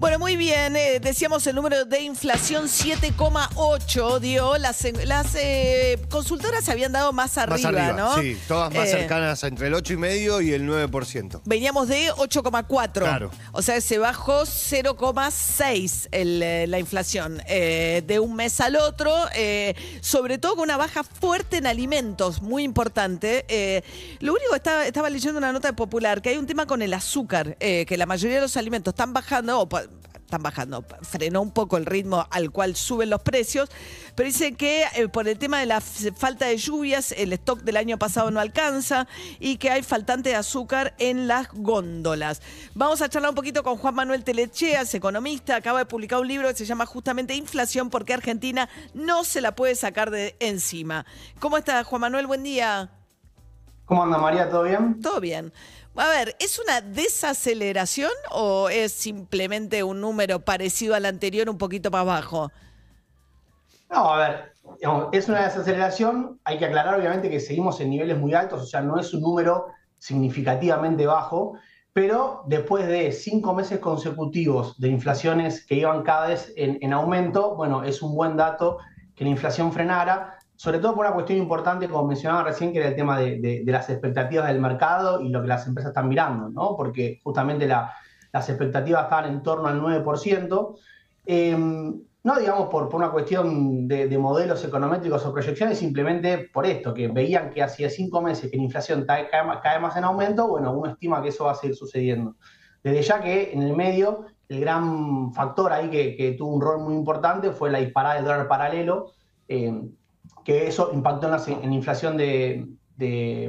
Bueno, muy bien. eh, decíamos el número de inflación 7,8 dio. Las, las eh, consultoras se habían dado más arriba, más arriba, ¿no? sí, todas más Eh, cercanas entre el 8,5 y el 9%. Veníamos de 8,4. Claro. O sea, se bajó 0,6 el, eh, la inflación eh, de un mes al otro, eh, sobre todo con una baja fuerte en alimentos, muy importante. Eh, lo único que estaba, estaba leyendo una nota de popular, que hay un tema con el azúcar, eh, que la mayoría de los alimentos están bajando, o están bajando, frenó un poco el ritmo al cual suben los precios, pero dice que eh, por el tema de la falta de lluvias, el stock del año pasado no alcanza y que hay faltante de azúcar en las góndolas. Vamos a charlar un poquito con Juan Manuel Telecheas, economista, acaba de publicar un libro que se llama justamente Inflación, porque Argentina no se la puede sacar de encima. ¿Cómo está Juan Manuel? Buen día. ¿Cómo anda María? ¿Todo bien? Todo bien. A ver, ¿es una desaceleración o es simplemente un número parecido al anterior, un poquito más bajo? No, a ver, es una desaceleración. Hay que aclarar, obviamente, que seguimos en niveles muy altos, o sea, no es un número significativamente bajo, pero después de cinco meses consecutivos de inflaciones que iban cada vez en, en aumento, bueno, es un buen dato que la inflación frenara, sobre todo por una cuestión importante, como mencionaba recién, que era el tema de, las expectativas del mercado y lo que las empresas están mirando, ¿no? Porque justamente la- las expectativas estaban en torno al 9%. Eh, no digamos por, por una cuestión de, de modelos econométricos o proyecciones, simplemente por esto, que veían que hacía cinco meses que la inflación cae, cae más, en aumento, bueno, uno estima que eso va a seguir sucediendo. Desde ya que en el medio, el gran factor ahí que, tuvo un rol muy importante fue la disparada del dólar paralelo, eh, que eso impactó en la, inflación de,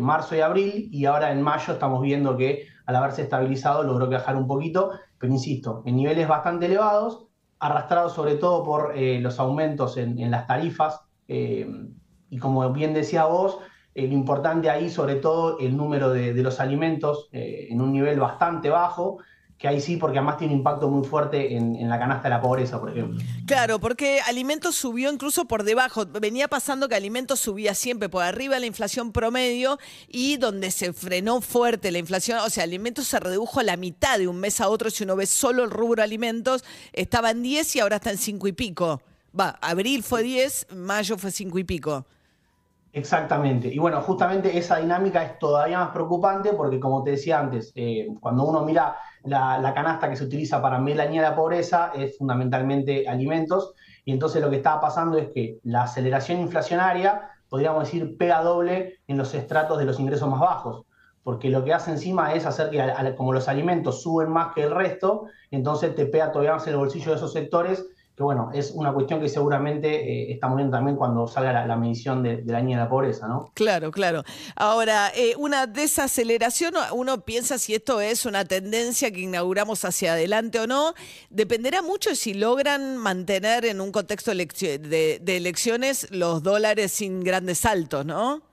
marzo y abril, y ahora en mayo estamos viendo que al haberse estabilizado logró bajar un poquito, pero insisto, en niveles bastante elevados, arrastrados sobre todo por eh, los aumentos en, las tarifas, eh, y como bien decía vos, eh, lo importante ahí sobre todo el número de, de los alimentos eh, en un nivel bastante bajo, que ahí sí, porque además tiene impacto muy fuerte en, en la canasta de la pobreza, por ejemplo. Claro, porque alimentos subió incluso por debajo. Venía pasando que alimentos subía siempre por arriba de la inflación promedio y donde se frenó fuerte la inflación, o sea, alimentos se redujo a la mitad de un mes a otro. Si uno ve solo el rubro alimentos, estaba en 10 y ahora está en 5 y pico. Va, abril fue 10, mayo fue 5 y pico. Exactamente. Y bueno, justamente esa dinámica es todavía más preocupante porque, como te decía antes, eh, cuando uno mira la, canasta que se utiliza para medir la pobreza, es fundamentalmente alimentos. Y entonces lo que está pasando es que la aceleración inflacionaria, podríamos decir, pega doble en los estratos de los ingresos más bajos. Porque lo que hace encima es hacer que, como los alimentos suben más que el resto, entonces te pega todavía más el bolsillo de esos sectores que bueno, es una cuestión que seguramente eh, estamos viendo también cuando salga la, la medición de, de la línea de la pobreza, ¿no? Claro, claro. Ahora, eh, una desaceleración, uno piensa si esto es una tendencia que inauguramos hacia adelante o no, dependerá mucho si logran mantener en un contexto de, de elecciones los dólares sin grandes saltos, ¿no?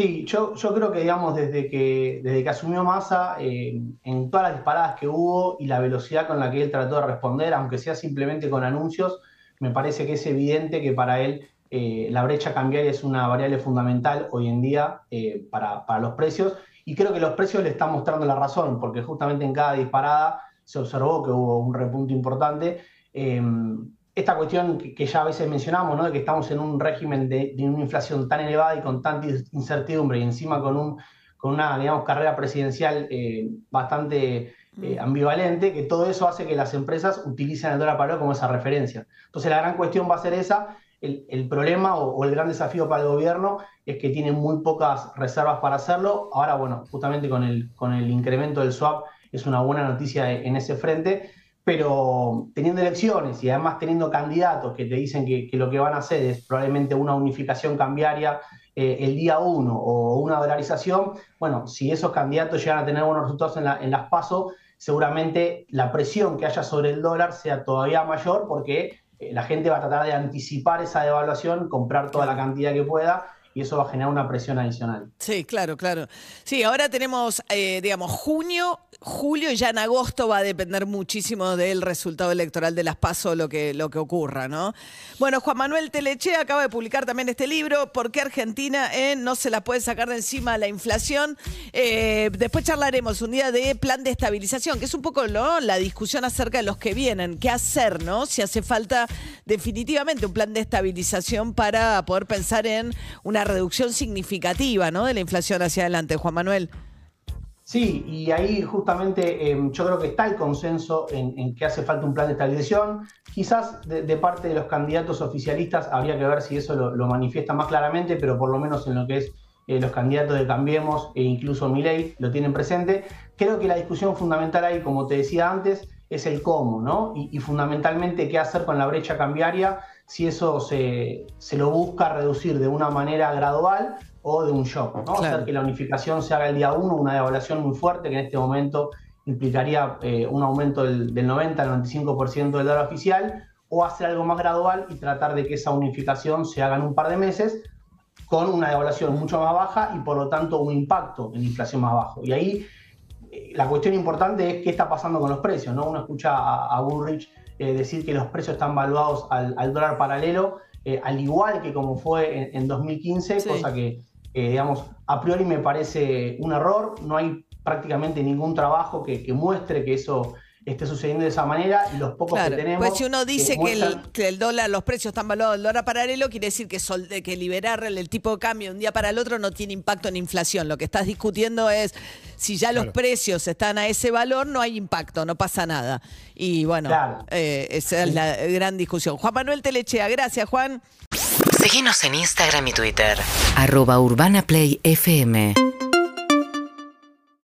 Sí, yo, yo creo que, digamos, desde que, desde que asumió Massa, eh, en todas las disparadas que hubo y la velocidad con la que él trató de responder, aunque sea simplemente con anuncios, me parece que es evidente que para él eh, la brecha cambiaria es una variable fundamental hoy en día eh, para, para los precios. Y creo que los precios le están mostrando la razón, porque justamente en cada disparada se observó que hubo un repunte importante. Esta cuestión que, que ya a veces mencionamos, ¿no? de que estamos en un régimen de, de una inflación tan elevada y con tanta incertidumbre y encima con, un, con una, digamos, carrera presidencial eh, bastante eh, ambivalente, que todo eso hace que las empresas utilicen el dólar paralelo como esa referencia. Entonces la gran cuestión va a ser esa. El, el problema o, o el gran desafío para el gobierno es que tiene muy pocas reservas para hacerlo. Ahora, bueno, justamente con el, con el incremento del swap es una buena noticia en ese frente pero teniendo elecciones y además teniendo candidatos que te dicen que, lo que van a hacer es probablemente una unificación cambiaria eh, el día uno o una dolarización, bueno, si esos candidatos llegan a tener buenos resultados en las PASO, seguramente la presión que haya sobre el dólar sea todavía mayor porque eh, la gente va a tratar de anticipar esa devaluación, comprar toda la cantidad que pueda y eso va a generar una presión adicional. Sí, claro, claro. Sí, ahora tenemos, eh, digamos, junio, julio y ya en agosto va a depender muchísimo del resultado electoral de las PASO, lo que, lo que ocurra, ¿no? Bueno, Juan Manuel Teleche acaba de publicar también este libro, ¿Por qué Argentina eh, no se la puede sacar de encima la inflación? Eh, después charlaremos un día de plan de estabilización, que es un poco ¿no? la discusión acerca de los que vienen, qué hacer, ¿no? Si hace falta definitivamente un plan de estabilización para poder pensar en una reducción significativa ¿no? de la inflación hacia adelante, Juan Manuel. Sí, y ahí justamente em, yo creo que está el consenso en, que hace falta un plan de estabilización. Quizás de, parte de los candidatos oficialistas habría que ver si eso lo, manifiesta más claramente, pero por lo menos en lo que es eh, los candidatos de Cambiemos e incluso Milei lo tienen presente. Creo que la discusión fundamental ahí, como te decía antes, es el cómo, ¿no? Y, fundamentalmente qué hacer con la brecha cambiaria, si eso se, se lo busca reducir de una manera gradual o de un shock, ¿no? Hacer que la unificación se haga el día 1, una devaluación muy fuerte que en este momento implicaría eh, un aumento del, 90 al 95% del dólar oficial, o hacer algo más gradual y tratar de que esa unificación se haga en un par de meses con una devaluación mucho más baja y por lo tanto un impacto en inflación más bajo. Y ahí eh, la cuestión importante es qué está pasando con los precios, ¿no? Uno escucha a, Bullrich eh, decir que los precios están valuados al, dólar paralelo, al igual que como fue en, 2015, cosa que digamos, a priori me parece un error, no hay prácticamente ningún trabajo que, muestre que eso esté sucediendo de esa manera y los pocos que tenemos. Pues si uno dice que, el, dólar, los precios están valuados al dólar paralelo, quiere decir que, que liberar el, tipo de cambio de un día para el otro no tiene impacto en inflación. Lo que estás discutiendo es si ya los precios están a ese valor, no hay impacto, no pasa nada. Y bueno, eh, esa es la gran discusión. Juan Manuel Telechea, gracias Juan. Síguenos en Instagram y Twitter. Arroba Urbana Play FM.